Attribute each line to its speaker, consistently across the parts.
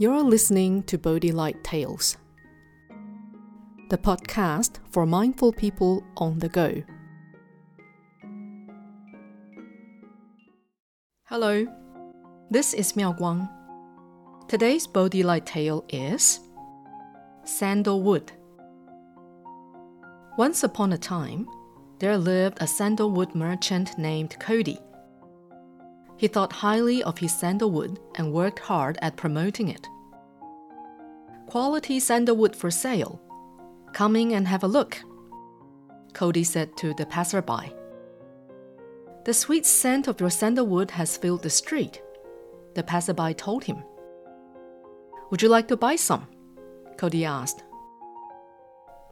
Speaker 1: You're listening to Bodhi Light Tales, the podcast for mindful people on the go. Hello, this is Miao Guang. Today's Bodhi Light tale is Sandalwood. Once upon a time, there lived a sandalwood merchant named Cody. He thought highly of his sandalwood and worked hard at promoting it. Quality sandalwood for sale. Coming and have a look, Cody said to the passerby. The sweet scent of your sandalwood has filled the street, the passerby told him. Would you like to buy some? Cody asked.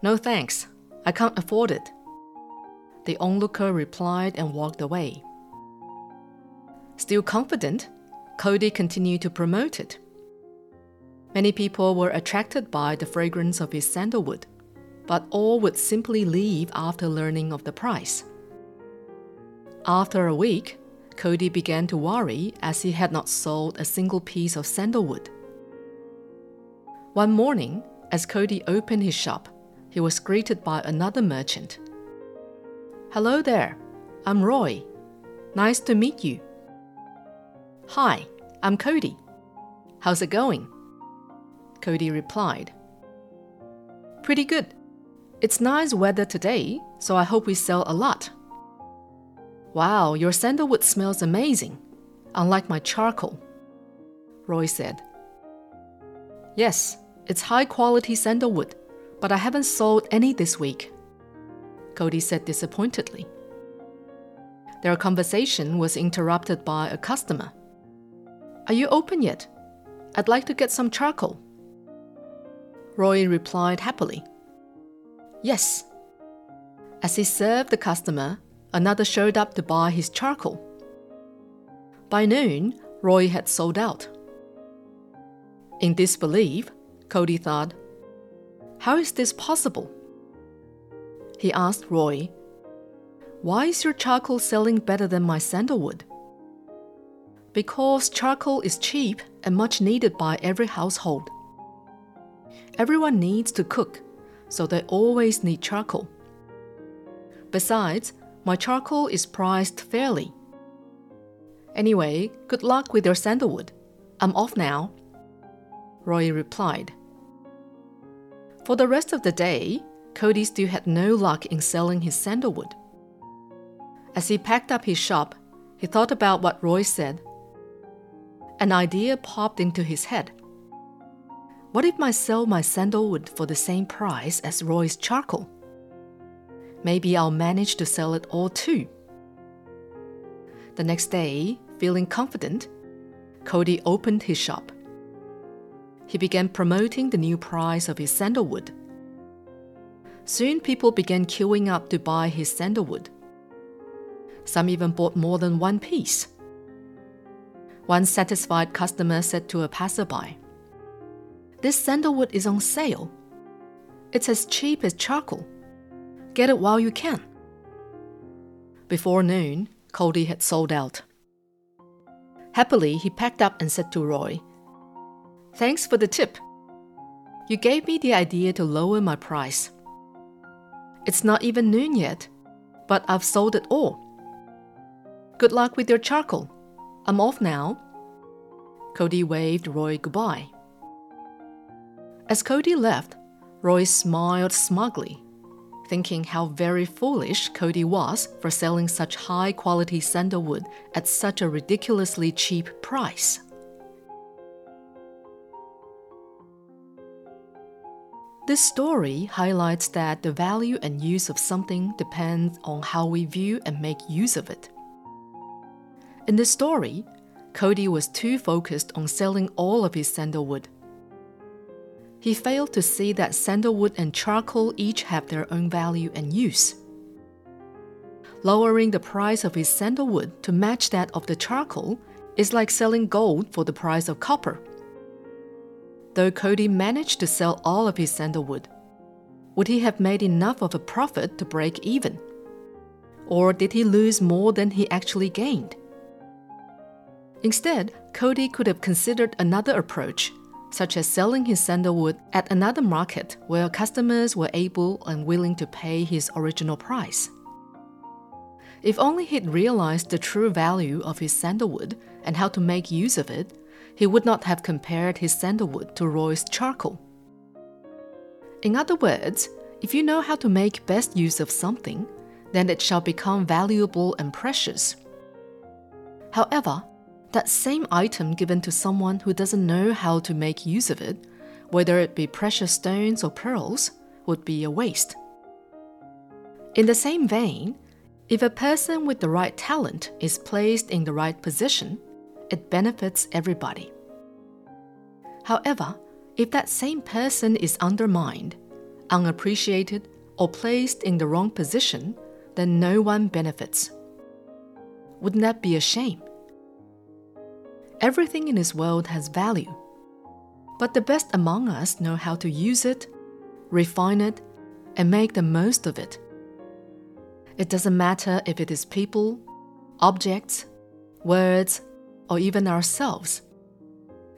Speaker 1: No thanks, I can't afford it. The onlooker replied and walked away. Still confident, Cody continued to promote it. Many people were attracted by the fragrance of his sandalwood, but all would simply leave after learning of the price. After a week, Cody began to worry as he had not sold a single piece of sandalwood. One morning, as Cody opened his shop, he was greeted by another merchant. Hello there, I'm Roy. Nice to meet you. Hi, I'm Cody. How's it going? Cody replied. Pretty good. It's nice weather today, so I hope we sell a lot. Wow, your sandalwood smells amazing, unlike my charcoal, Roy said. Yes, it's high quality sandalwood, but I haven't sold any this week, Cody said disappointedly. Their conversation was interrupted by a customer. Are you open yet? I'd like to get some charcoal. Roy replied happily. Yes. As he served the customer, another showed up to buy his charcoal. By noon, Roy had sold out. In disbelief, Cody thought, How is this possible? He asked Roy, Why is your charcoal selling better than my sandalwood? Because charcoal is cheap and much needed by every household. Everyone needs to cook, so they always need charcoal. Besides, my charcoal is priced fairly. Anyway, good luck with your sandalwood. I'm off now. Roy replied. For the rest of the day, Cody still had no luck in selling his sandalwood. As he packed up his shop, he thought about what Roy said an idea popped into his head. What if I sell my sandalwood for the same price as Roy's charcoal? Maybe I'll manage to sell it all too. The next day, feeling confident, Cody opened his shop. He began promoting the new price of his sandalwood. Soon people began queuing up to buy his sandalwood. Some even bought more than one piece. One satisfied customer said to a passerby, This sandalwood is on sale. It's as cheap as charcoal. Get it while you can. Before noon, Cody had sold out. Happily, he packed up and said to Roy, Thanks for the tip. You gave me the idea to lower my price. It's not even noon yet, but I've sold it all. Good luck with your charcoal. I'm off now. Cody waved Roy goodbye. As Cody left, Roy smiled smugly, thinking how very foolish Cody was for selling such high quality sandalwood at such a ridiculously cheap price. This story highlights that the value and use of something depends on how we view and make use of it. In the story, Cody was too focused on selling all of his sandalwood. He failed to see that sandalwood and charcoal each have their own value and use. Lowering the price of his sandalwood to match that of the charcoal is like selling gold for the price of copper. Though Cody managed to sell all of his sandalwood, would he have made enough of a profit to break even? Or did he lose more than he actually gained? Instead, Cody could have considered another approach, such as selling his sandalwood at another market where customers were able and willing to pay his original price. If only he'd realized the true value of his sandalwood and how to make use of it, he would not have compared his sandalwood to Roy's charcoal. In other words, if you know how to make best use of something, then it shall become valuable and precious. However, that same item given to someone who doesn't know how to make use of it, whether it be precious stones or pearls, would be a waste. In the same vein, if a person with the right talent is placed in the right position, it benefits everybody. However, if that same person is undermined, unappreciated, or placed in the wrong position, then no one benefits. Wouldn't that be a shame? Everything in this world has value, but the best among us know how to use it, refine it, and make the most of it. It doesn't matter if it is people, objects, words, or even ourselves.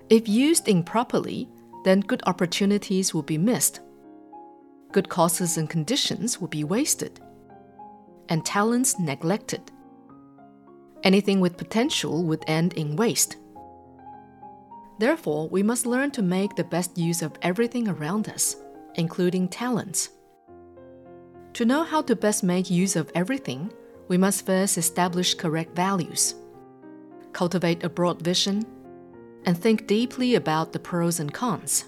Speaker 1: If used improperly, then good opportunities will be missed. Good causes and conditions will be wasted, and talents neglected. Anything with potential would end in waste. Therefore, we must learn to make the best use of everything around us, including talents. To know how to best make use of everything, we must first establish correct values, cultivate a broad vision, and think deeply about the pros and cons.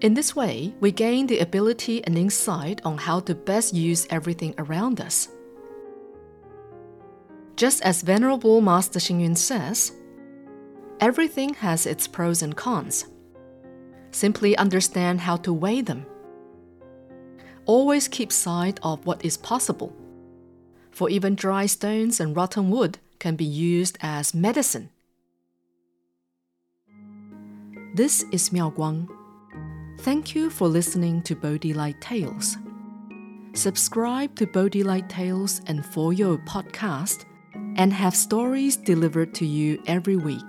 Speaker 1: In this way, we gain the ability and insight on how to best use everything around us. Just as Venerable Master Xing says, everything has its pros and cons. Simply understand how to weigh them. Always keep sight of what is possible, for even dry stones and rotten wood can be used as medicine. This is Miao Guang. Thank you for listening to Bodhi Light Tales. Subscribe to Bodhi Light Tales and For Your podcast and have stories delivered to you every week.